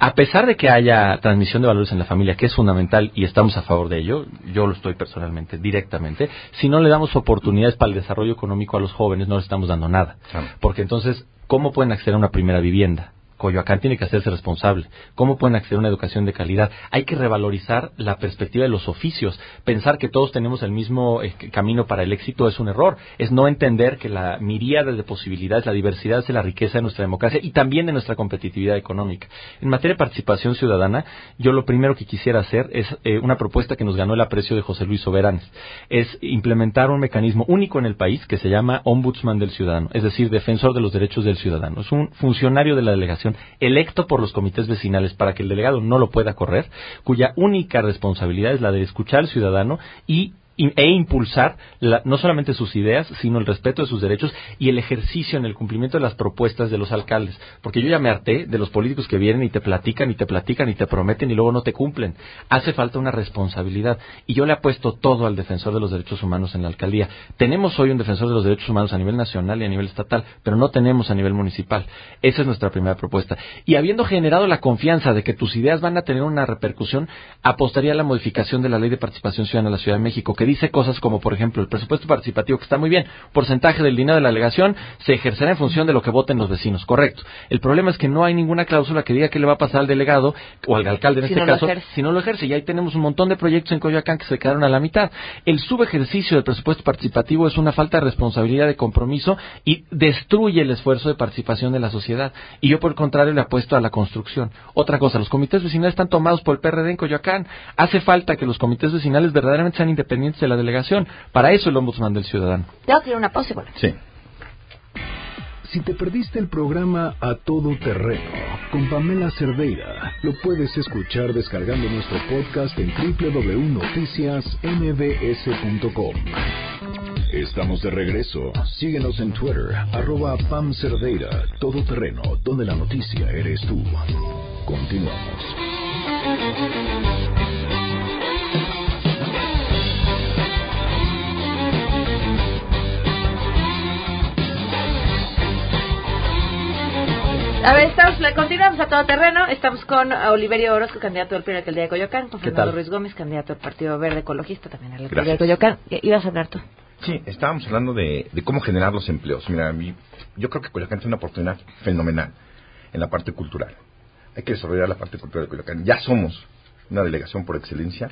a pesar de que haya transmisión de valores en la familia, que es fundamental y estamos a favor de ello, yo lo estoy personalmente, directamente, si no le damos oportunidades para el desarrollo económico a los jóvenes, no les estamos dando nada. Porque entonces, ¿cómo pueden acceder a una primera vivienda? Coyoacán tiene que hacerse responsable. ¿Cómo pueden acceder a una educación de calidad? Hay que revalorizar la perspectiva de los oficios. Pensar que todos tenemos el mismo eh, camino para el éxito es un error. Es no entender que la miríada de posibilidades, la diversidad es la riqueza de nuestra democracia y también de nuestra competitividad económica. En materia de participación ciudadana, yo lo primero que quisiera hacer es eh, una propuesta que nos ganó el aprecio de José Luis Soberanes. Es implementar un mecanismo único en el país que se llama Ombudsman del Ciudadano, es decir, defensor de los derechos del ciudadano. Es un funcionario de la delegación electo por los comités vecinales para que el delegado no lo pueda correr, cuya única responsabilidad es la de escuchar al ciudadano y e impulsar no solamente sus ideas, sino el respeto de sus derechos y el ejercicio en el cumplimiento de las propuestas de los alcaldes. Porque yo ya me harté de los políticos que vienen y te platican y te platican y te prometen y luego no te cumplen. Hace falta una responsabilidad. Y yo le apuesto todo al defensor de los derechos humanos en la alcaldía. Tenemos hoy un defensor de los derechos humanos a nivel nacional y a nivel estatal, pero no tenemos a nivel municipal. Esa es nuestra primera propuesta. Y habiendo generado la confianza de que tus ideas van a tener una repercusión, apostaría a la modificación de la ley de participación ciudadana en la Ciudad de México, que dice cosas como, por ejemplo, el presupuesto participativo, que está muy bien, porcentaje del dinero de la delegación se ejercerá en función de lo que voten los vecinos, correcto. El problema es que no hay ninguna cláusula que diga qué le va a pasar al delegado o al alcalde en este caso si no lo ejerce. Y ahí tenemos un montón de proyectos en Coyoacán que se quedaron a la mitad. El subejercicio del presupuesto participativo es una falta de responsabilidad, de compromiso y destruye el esfuerzo de participación de la sociedad. Y yo, por el contrario, le apuesto a la construcción. Otra cosa, los comités vecinales están tomados por el PRD en Coyoacán. Hace falta que los comités vecinales verdaderamente sean independientes de la delegación. Para eso el ombudsman del ciudadano. Tengo que ir a una pausa, bueno. Sí. Si te perdiste el programa A Todo Terreno con Pamela Cerdeira, lo puedes escuchar descargando nuestro podcast en www.noticiasmbs.com. Estamos de regreso. Síguenos en Twitter, arroba Pam Cerdeira, Todo Terreno, donde la noticia eres tú. Continuamos. A ver, estamos, continuamos a todo terreno. Estamos con Oliverio Orozco, candidato del PRI la alcaldía de Coyoacán, con Fernando? Ruiz Gómez, candidato del Partido Verde Ecologista, también a la Gracias. alcaldía de Coyoacán. ¿Qué ¿Ibas a hablar tú? Sí, estábamos hablando de, de cómo generar los empleos. Mira, mí- yo creo que Coyoacán tiene una oportunidad fenomenal en la parte cultural. Hay que desarrollar la parte cultural de Coyoacán. Ya somos una delegación por excelencia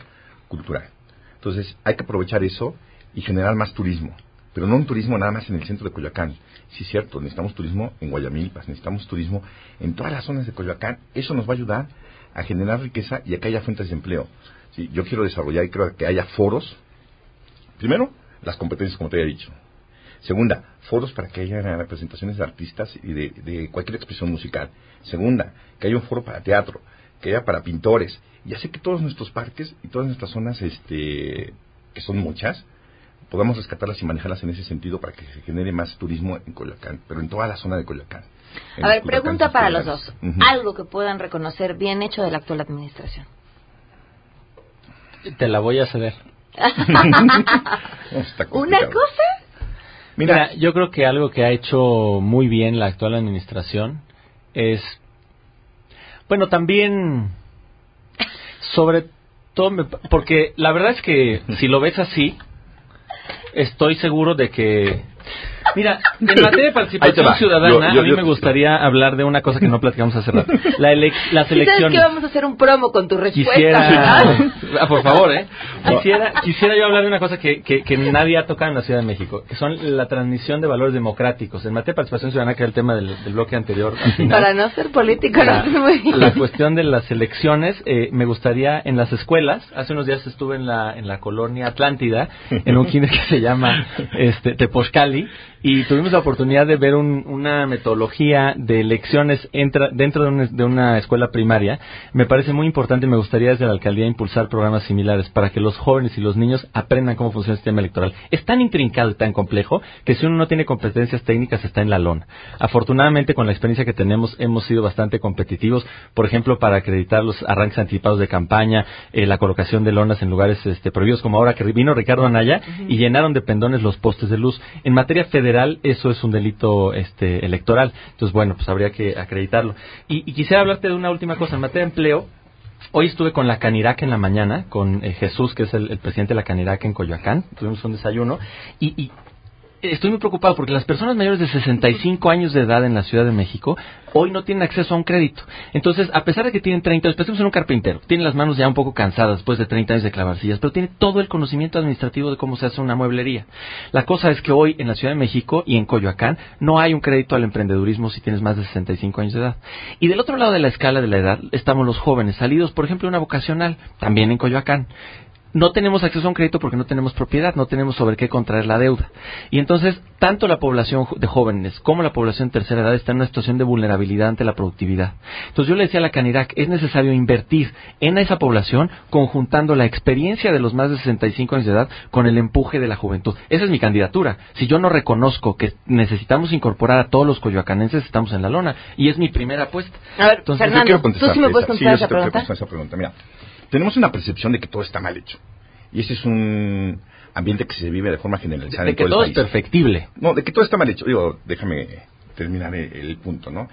cultural. Entonces, hay que aprovechar eso y generar más turismo. Pero no un turismo nada más en el centro de Coyoacán. Sí, es cierto, necesitamos turismo en Guayamilpas, necesitamos turismo en todas las zonas de Coyoacán. Eso nos va a ayudar a generar riqueza y a que haya fuentes de empleo. Sí, yo quiero desarrollar y creo que haya foros Primero, las competencias, como te había dicho. Segunda, foros para que haya representaciones de artistas y de, cualquier expresión musical. Segunda, que haya un foro para teatro, que haya para pintores. Y así que todos nuestros parques y todas nuestras zonas, este, que son muchas, podamos rescatarlas y manejarlas en ese sentido para que se genere más turismo en Coyoacán, pero en toda la zona de Coyoacán. A ver, Coyoacán, pregunta para los dos. Algo que puedan reconocer bien hecho de la actual administración. Te la voy a ceder. ¿Una cosa? Mira, yo creo que algo que ha hecho muy bien la actual administración es, bueno, también, sobre todo, me- porque la verdad es que si lo ves así, estoy seguro de que, mira, en materia de participación ciudadana, Yo- yo- a mí yo- me gustaría hablar de una cosa que no platicamos hace rato, la las ¿Sí ¿Sabes elecciones. que vamos a hacer un promo con tu respuesta? Quisiera, ah, por favor, ¿eh? Quisiera, quisiera yo hablar de una cosa que, que, que nadie ha tocado en la Ciudad de México, que son la transmisión de valores democráticos. En materia de participación ciudadana, que era el tema del, del bloque anterior, al final, Para no ser político, la, no muy bien. la cuestión de las elecciones, eh, me gustaría en las escuelas, hace unos días estuve en la, en la colonia Atlántida, en un kinder que se llama este, Tepozcali, y tuvimos la oportunidad de ver un- una metodología de elecciones entra- dentro de, un- de una escuela primaria. Me parece muy importante y me gustaría desde la alcaldía impulsar programas similares para que los jóvenes y los niños aprendan cómo funciona el sistema electoral. Es tan intrincado y tan complejo que si uno no tiene competencias técnicas está en la lona. Afortunadamente con la experiencia que tenemos hemos sido bastante competitivos, por ejemplo para acreditar los arranques anticipados de campaña, eh, la colocación de lonas en lugares este, prohibidos como ahora que vino Ricardo Anaya y llenaron de pendones los postes de luz. En materia federal eso es un delito este, electoral. Entonces bueno, pues habría que acreditarlo. Y, quisiera hablarte de una última cosa en materia de empleo. Hoy estuve con la Canirac en la mañana, con eh, Jesús, que es el, el presidente de la Canirac en Coyoacán. Tuvimos un desayuno y, y estoy muy preocupado porque las personas mayores de 65 años de edad en la Ciudad de México hoy no tienen acceso a un crédito. Entonces, a pesar de que tienen 30 años, pensemos en un carpintero, tiene las manos ya un poco cansadas después de 30 años de clavar sillas, pero tiene todo el conocimiento administrativo de cómo se hace una mueblería. La cosa es que hoy en la Ciudad de México y en Coyoacán no hay un crédito al emprendedurismo si tienes más de 65 años de edad. Y del otro lado de la escala de la edad estamos los jóvenes, salidos, por ejemplo, una vocacional, también en Coyoacán no tenemos acceso a un crédito porque no tenemos propiedad, no tenemos sobre qué contraer la deuda. Y entonces, tanto la población de jóvenes como la población de tercera edad está en una situación de vulnerabilidad ante la productividad. Entonces, yo le decía a la Canirac, es necesario invertir en esa población conjuntando la experiencia de los más de 65 años de edad con el empuje de la juventud. Esa es mi candidatura. Si yo no reconozco que necesitamos incorporar a todos los coyoacanenses, estamos en la lona. Y es mi primera apuesta. A ver, Entonces, Fernando, quiero contestar ¿tú sí me puedes esa. contestar yo esa sí te quiero pregunta? contestar esa pregunta. Mira, tenemos una percepción de que todo está mal hecho. Y ese es un ambiente que se vive de forma generalizada De en que todo, todo el es perfectible. No, de que todo está mal hecho. Digo, déjame terminar el, el punto, ¿no?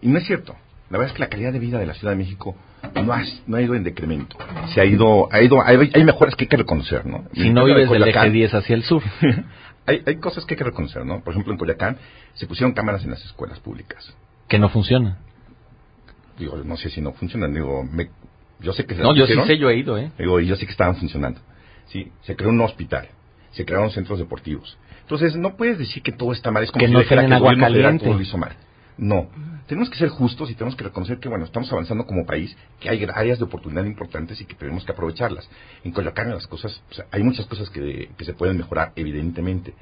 Y no es cierto. La verdad es que la calidad de vida de la Ciudad de México no ha, no ha ido en decremento. Se ha ido, ha ido, hay, hay mejoras que hay que reconocer, ¿no? Si no vives del Coyoacán- eje 10 hacia el sur. hay, hay cosas que hay que reconocer, ¿no? Por ejemplo, en Coyoacán se pusieron cámaras en las escuelas públicas. Que no funciona. Digo, no sé si no funcionan. Digo, me- yo sé que se No, yo sí sé, yo he ido, ¿eh? Digo, y yo sé que estaban funcionando. Sí, se creó un hospital, se crearon centros deportivos. Entonces, no puedes decir que todo está mal. Es como Que si no dijera que el gobierno federal todo lo hizo mal. No. Tenemos que ser justos y tenemos que reconocer que, bueno, estamos avanzando como país, que hay áreas de oportunidad importantes y que tenemos que aprovecharlas. En Coyoacán las cosas, hay muchas cosas que, que se pueden mejorar, evidentemente.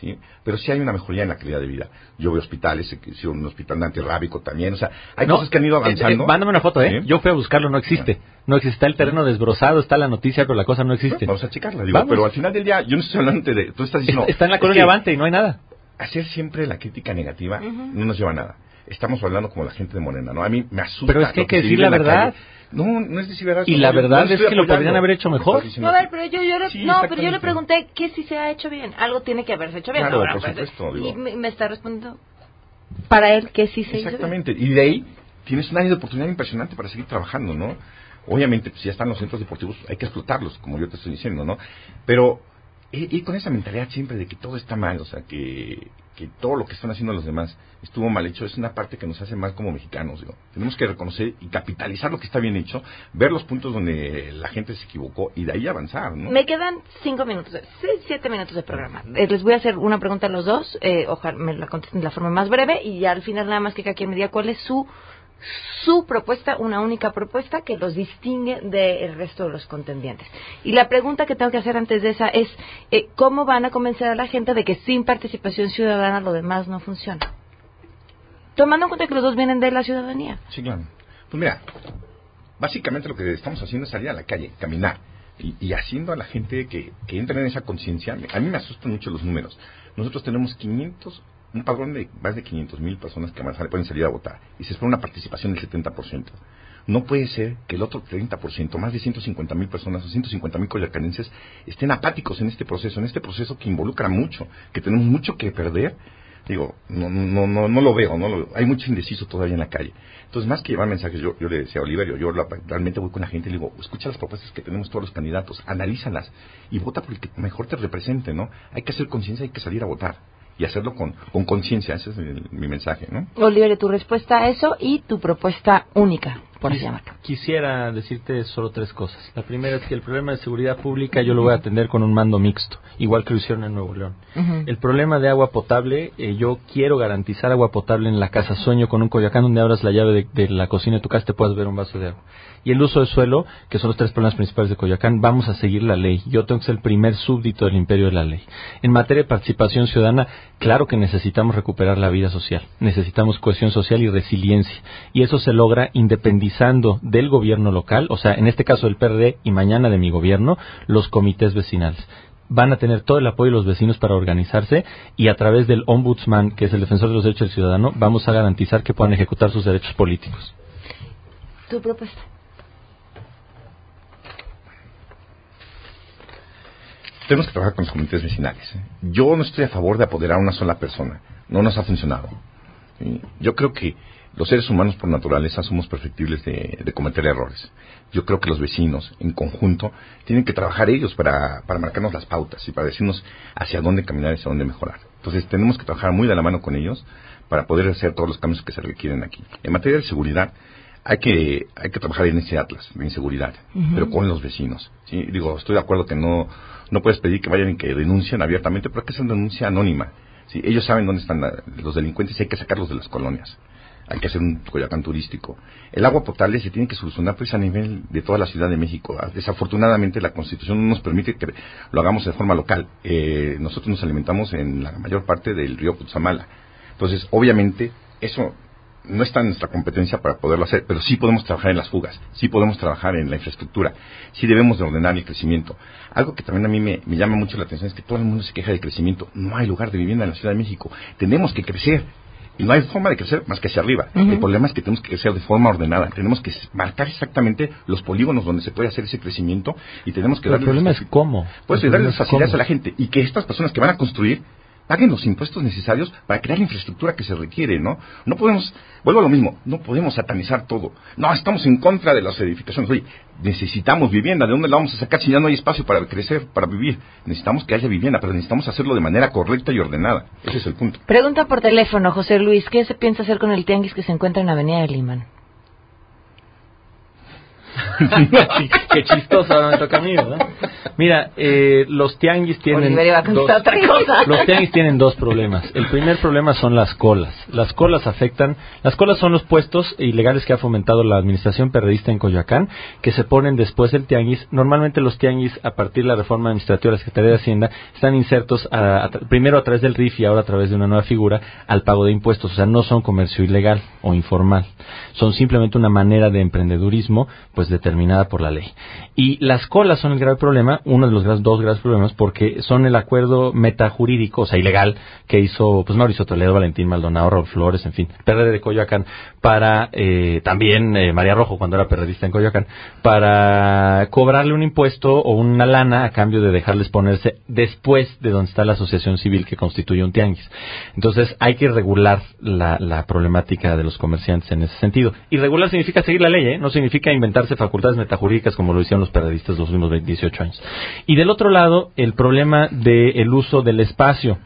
¿Sí? Pero sí hay una mejoría en la calidad de vida. Yo veo hospitales, he sido un hospital antirrábico también, o sea, hay No, cosas que han ido eh, avanzando. eh, mándame una foto, ¿eh? ¿Sí? Yo fui a buscarlo, no existe. No existe. Está el terreno desbrozado, está la noticia, pero la cosa no existe. Vamos a checarla, digo, Vamos. pero al final del día, yo no estoy hablando de... Tú estás diciendo... Está, está en la es colonia que Avante y no hay nada. Hacer siempre la crítica negativa no nos lleva a nada. Estamos hablando como la gente de Morena, ¿no? A mí me asusta. Pero es que hay que decir la verdad. calle. No, no es decir verdad. Y la yo- verdad es que lo podrían haber hecho mejor. No, a ver, pero yo, yo le, Sí, no, pero yo le exactamente. pregunté que si se ha hecho bien. Algo tiene que haberse hecho bien. Claro, Ahora, por pues, supuesto, digo. Y me, me está respondiendo para él que sí se hizo bien. Exactamente. Y de ahí tienes un área de oportunidad impresionante para seguir trabajando, ¿no? Obviamente, pues ya están los centros deportivos, hay que explotarlos, como yo te estoy diciendo, ¿no? Pero ir ir con esa mentalidad siempre de que todo está mal, o sea, que, que todo lo que están haciendo los demás estuvo mal hecho, es una parte que nos hace mal como mexicanos, digo. Tenemos que reconocer y capitalizar lo que está bien hecho, ver los puntos donde la gente se equivocó y de ahí avanzar, ¿no? Me quedan cinco minutos, sí, siete minutos de programa. Eh, les voy a hacer una pregunta a los dos, eh, ojalá me la contesten de la forma más breve y ya al final nada más que cada quien me diga cuál es su su propuesta, una única propuesta que los distingue del resto de los contendientes. Y la pregunta que tengo que hacer antes de esa es, eh, ¿cómo van a convencer a la gente de que sin participación ciudadana lo demás no funciona? Tomando en cuenta que los dos vienen de la ciudadanía. Sí, claro. Pues mira, básicamente lo que estamos haciendo es salir a la calle, caminar y, haciendo a la gente que, que entre en esa conciencia. A mí me asustan mucho los números. Nosotros tenemos 500, un padrón de más de 500 mil personas que a- pueden salir a votar y se espera una participación del 70%. No puede ser que el otro 30%, más de 150 mil personas o 150 mil coyacanenses, estén apáticos en este proceso, en este proceso que involucra mucho, que tenemos mucho que perder. Digo, no, no, no, no lo veo, no lo. Hay mucho indeciso todavía en la calle. Entonces, más que llevar mensajes, yo, yo le decía a Oliverio, yo realmente voy con la gente y le digo, escucha las propuestas que tenemos todos los candidatos, analízalas y vota por el que mejor te represente, ¿no? Hay que hacer conciencia, hay que salir a votar y hacerlo con con conciencia, ese es el- mi mensaje, ¿no? Oliver, tu respuesta a eso y tu propuesta única, por así Quis- llamarlo. Quisiera decirte solo tres cosas. La primera es que el problema de seguridad pública yo lo voy a atender con un mando mixto, igual que lo hicieron en Nuevo León. El problema de agua potable, eh, yo quiero garantizar agua potable en la casa. Sueño con un Coyoacán donde abras la llave de, de la cocina de tu casa y te puedas ver un vaso de agua. Y el uso de suelo, que son los tres problemas principales de Coyoacán, vamos a seguir la ley. Yo tengo que ser el primer súbdito del imperio de la ley. En materia de participación ciudadana, claro que necesitamos recuperar la vida social. Necesitamos cohesión social y resiliencia. Y eso se logra del gobierno local, o sea, en este caso del PRD y mañana de mi gobierno, los comités vecinales van a tener todo el apoyo de los vecinos para organizarse y a través del ombudsman, que es el defensor de los derechos del ciudadano, vamos a garantizar que puedan ejecutar sus derechos políticos. Tu propuesta. Tenemos que trabajar con los comités vecinales. ¿eh? Yo no estoy a favor de apoderar a una sola persona. No nos ha funcionado. Yo creo que los seres humanos por naturaleza somos perfectibles de, de cometer errores. Yo creo que los vecinos, en conjunto, tienen que trabajar ellos para, para marcarnos las pautas y para decirnos hacia dónde caminar y hacia dónde mejorar. Entonces tenemos que trabajar muy de la mano con ellos para poder hacer todos los cambios que se requieren aquí. En materia de seguridad, hay que, hay que trabajar en ese atlas de inseguridad, pero con los vecinos. ¿sí? Digo, estoy de acuerdo que no, no puedes pedir que vayan y que denuncien abiertamente, pero que sea una denuncia anónima. ¿sí? Ellos saben dónde están la- los delincuentes y hay que sacarlos de las colonias. Hay que hacer un Coyoacán turístico. El agua potable se tiene que solucionar pues a nivel de toda la Ciudad de México. Desafortunadamente la Constitución no nos permite que lo hagamos de forma local. Eh, nosotros nos alimentamos en la mayor parte del río Cutzamala. Entonces, obviamente, eso no está en nuestra competencia para poderlo hacer, pero sí podemos trabajar en las fugas, sí podemos trabajar en la infraestructura, sí debemos de ordenar el crecimiento. Algo que también a mí me, me llama mucho la atención es que todo el mundo se queja de crecimiento. No hay lugar de vivienda en la Ciudad de México. Tenemos que crecer. Y no hay forma de crecer más que hacia arriba. El problema es que tenemos que crecer de forma ordenada. Tenemos que marcar exactamente los polígonos donde se puede hacer ese crecimiento y tenemos que Pero el problema es cómo. pues darle las es facilidades cómo. a la gente y que estas personas que van a construir paguen los impuestos necesarios para crear la infraestructura que se requiere, ¿no? No podemos, vuelvo a lo mismo, no podemos satanizar todo. No, estamos en contra de las edificaciones. Oye, necesitamos vivienda. ¿De dónde la vamos a sacar si ya no hay espacio para crecer, para vivir? Necesitamos que haya vivienda, pero necesitamos hacerlo de manera correcta y ordenada. Ese es el punto. Pregunta por teléfono, José Luis, ¿qué se piensa hacer con el tianguis que se encuentra en Avenida de Limán? Qué chistoso, ahora me toca a mí, ¿verdad? Mira, eh, los tianguis tienen dos, otra cosa. los tianguis tienen dos problemas. El primer problema son las colas. Las colas afectan, las colas son los puestos ilegales que ha fomentado la administración periodista en Coyoacán, que se ponen después del tianguis. Normalmente los tianguis, a partir de la reforma administrativa de la Secretaría de Hacienda, están insertos a- a primero a través del RIF y ahora a través de una nueva figura al pago de impuestos. O sea, no son comercio ilegal o informal. Son simplemente una manera de emprendedurismo, pues determinada por la ley. Y las colas son el grave problema, uno de los dos graves problemas, porque son el acuerdo metajurídico, o sea, ilegal, que hizo pues Mauricio Toledo, Valentín Maldonado, Raúl Flores, en fin, PRD de Coyoacán, para eh, también eh, María Rojo, cuando era periodista en Coyoacán, para cobrarle un impuesto o una lana a cambio de dejarles ponerse después de donde está la asociación civil que constituye un tianguis. Entonces, hay que regular la, la problemática de los comerciantes en ese sentido. Y regular significa seguir la ley, ¿eh? no significa inventarse facultades metajurídicas como lo hicieron los periodistas los últimos 20, 18 años. Y del otro lado, el problema del uso del espacio.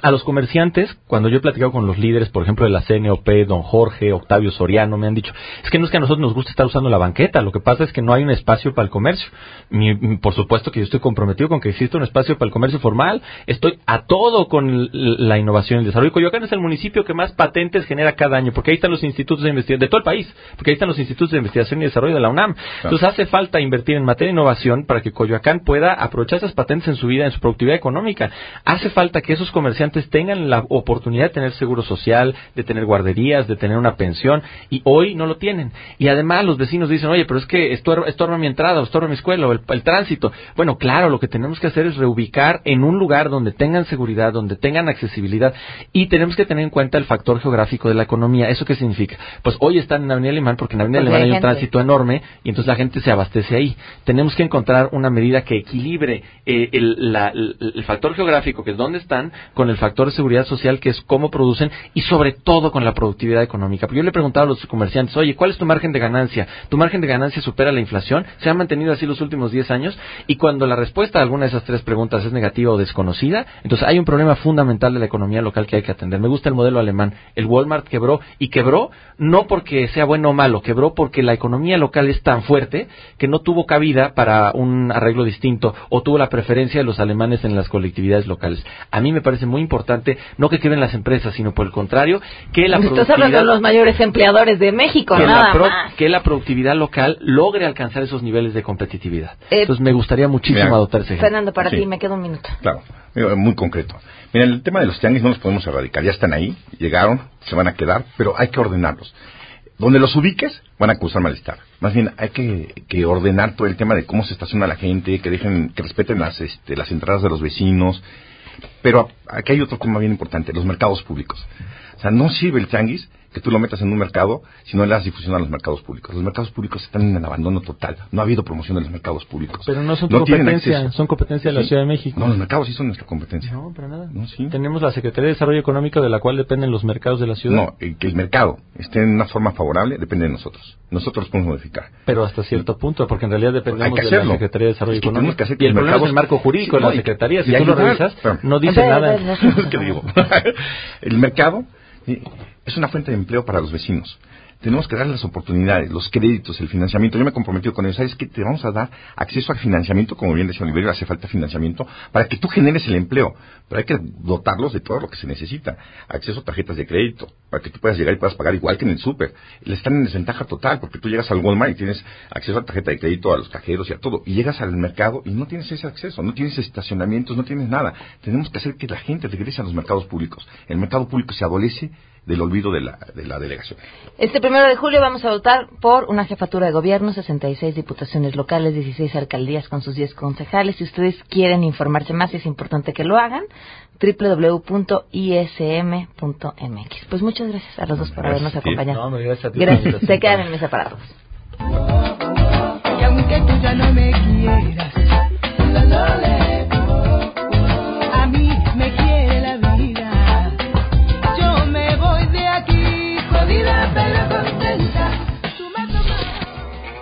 A los comerciantes, cuando yo he platicado con los líderes, por ejemplo, de la CNOP, don Jorge, Octavio Soriano, me han dicho, es que no es que a nosotros nos guste estar usando la banqueta, lo que pasa es que no hay un espacio para el comercio. Mi- por supuesto que yo estoy comprometido con que exista un espacio para el comercio formal, estoy a todo con la innovación y el desarrollo. Coyoacán es el municipio que más patentes genera cada año, porque ahí están los institutos de investigación de todo el país, porque ahí están los institutos de investigación y desarrollo de la UNAM. Entonces hace falta invertir en materia de innovación para que Coyoacán pueda aprovechar esas patentes en su vida, en su productividad económica. Hace falta que esos comerciantes tengan la oportunidad de tener seguro social, de tener guarderías, de tener una pensión, y hoy no lo tienen. Y además los vecinos dicen, oye, pero es que estorba, estorba mi entrada, estorba mi escuela, o el, el tránsito. Bueno, claro, lo que tenemos que hacer es reubicar en un lugar donde tengan seguridad, donde tengan accesibilidad, y tenemos que tener en cuenta el factor geográfico de la economía. ¿Eso qué significa? Pues hoy están en Avenida Alemán, porque en Avenida Alemán hay hay un tránsito enorme, y entonces la gente se abastece ahí. Tenemos que encontrar una medida que equilibre eh, el, la- el- el factor geográfico, que es dónde están, con el factor de seguridad social, que es cómo producen, y sobre todo con la productividad económica. Yo le he preguntado a los comerciantes, oye, ¿cuál es tu margen de ganancia? ¿Tu margen de ganancia supera la inflación? ¿Se ha mantenido así los últimos 10 años? Y cuando la respuesta a alguna de esas tres preguntas es negativa o desconocida, entonces hay un problema fundamental de la economía local que hay que atender. Me gusta el modelo alemán. El Walmart quebró, y quebró no porque sea bueno o malo, quebró porque la economía local es tan fuerte que no tuvo cabida para un arreglo distinto o tuvo la preferencia de los alemanes en las colectividades locales. A mí me parece muy importante, no que queden las empresas, sino por el contrario, que la Estás hablando productividad de los mayores empleadores de México, que, nada la pro- más. que la productividad local logre alcanzar esos niveles de competitividad. Eh, Entonces me gustaría muchísimo Mira, adoptar ese ejemplo. Fernando, para Sí. ti me queda un minuto. Claro, muy concreto. Mira, el tema de los tianguis no los podemos erradicar. Ya están ahí, llegaron, se van a quedar, pero hay que ordenarlos. Donde los ubiques, van a causar malestar. Más bien, hay que, que ordenar todo el tema de cómo se estaciona la gente, que dejen, que respeten las, este, las entradas de los vecinos. Pero aquí hay otro tema bien importante, los mercados públicos. O sea, no sirve el tianguis que tú lo metas en un mercado si no le das difusión a los mercados públicos. Los mercados públicos están en el abandono total. No ha habido promoción de los mercados públicos. Pero no son tienen competencia, son competencia de la ¿Sí? Ciudad de México. No, los mercados sí son nuestra competencia. No, para nada. No, sí. Tenemos la Secretaría de Desarrollo Económico de la cual dependen los mercados de la ciudad. No, el que el mercado esté en una forma favorable depende de nosotros. Nosotros los podemos modificar. Pero hasta cierto punto, porque en realidad dependemos que de la. Secretaría de Desarrollo Es que tenemos Económico. que hacer y que el los problema es el marco jurídico Sí, de la no, y- Secretaría. Si tú lo revisas, no dice nada. que digo, el mercado es una fuente de empleo para los vecinos. Tenemos que darles las oportunidades, los créditos, el financiamiento. Yo me he comprometido con ellos. ¿Sabes qué? Te vamos a dar acceso al financiamiento, como bien decía Oliverio, hace falta financiamiento, para que tú generes el empleo. Pero hay que dotarlos de todo lo que se necesita. Acceso a tarjetas de crédito, para que tú puedas llegar y puedas pagar igual que en el súper. Le están en desventaja total, porque tú llegas al Walmart y tienes acceso a tarjeta de crédito, a los cajeros y a todo. Y llegas al mercado y no tienes ese acceso, no tienes estacionamientos, no tienes nada. Tenemos que hacer que la gente regrese a los mercados públicos. El mercado público se adolece del olvido de la, de la delegación. Este primero de julio vamos a votar por una jefatura de gobierno, 66 diputaciones locales, 16 alcaldías con sus 10 concejales. Si ustedes quieren informarse más, es importante que lo hagan. www.ism.mx. Pues muchas gracias a los dos por habernos acompañado. No, gracias a ti. Se quedan en mesa para todos. Y aunque tú ya no me quieras, lo, lo, le,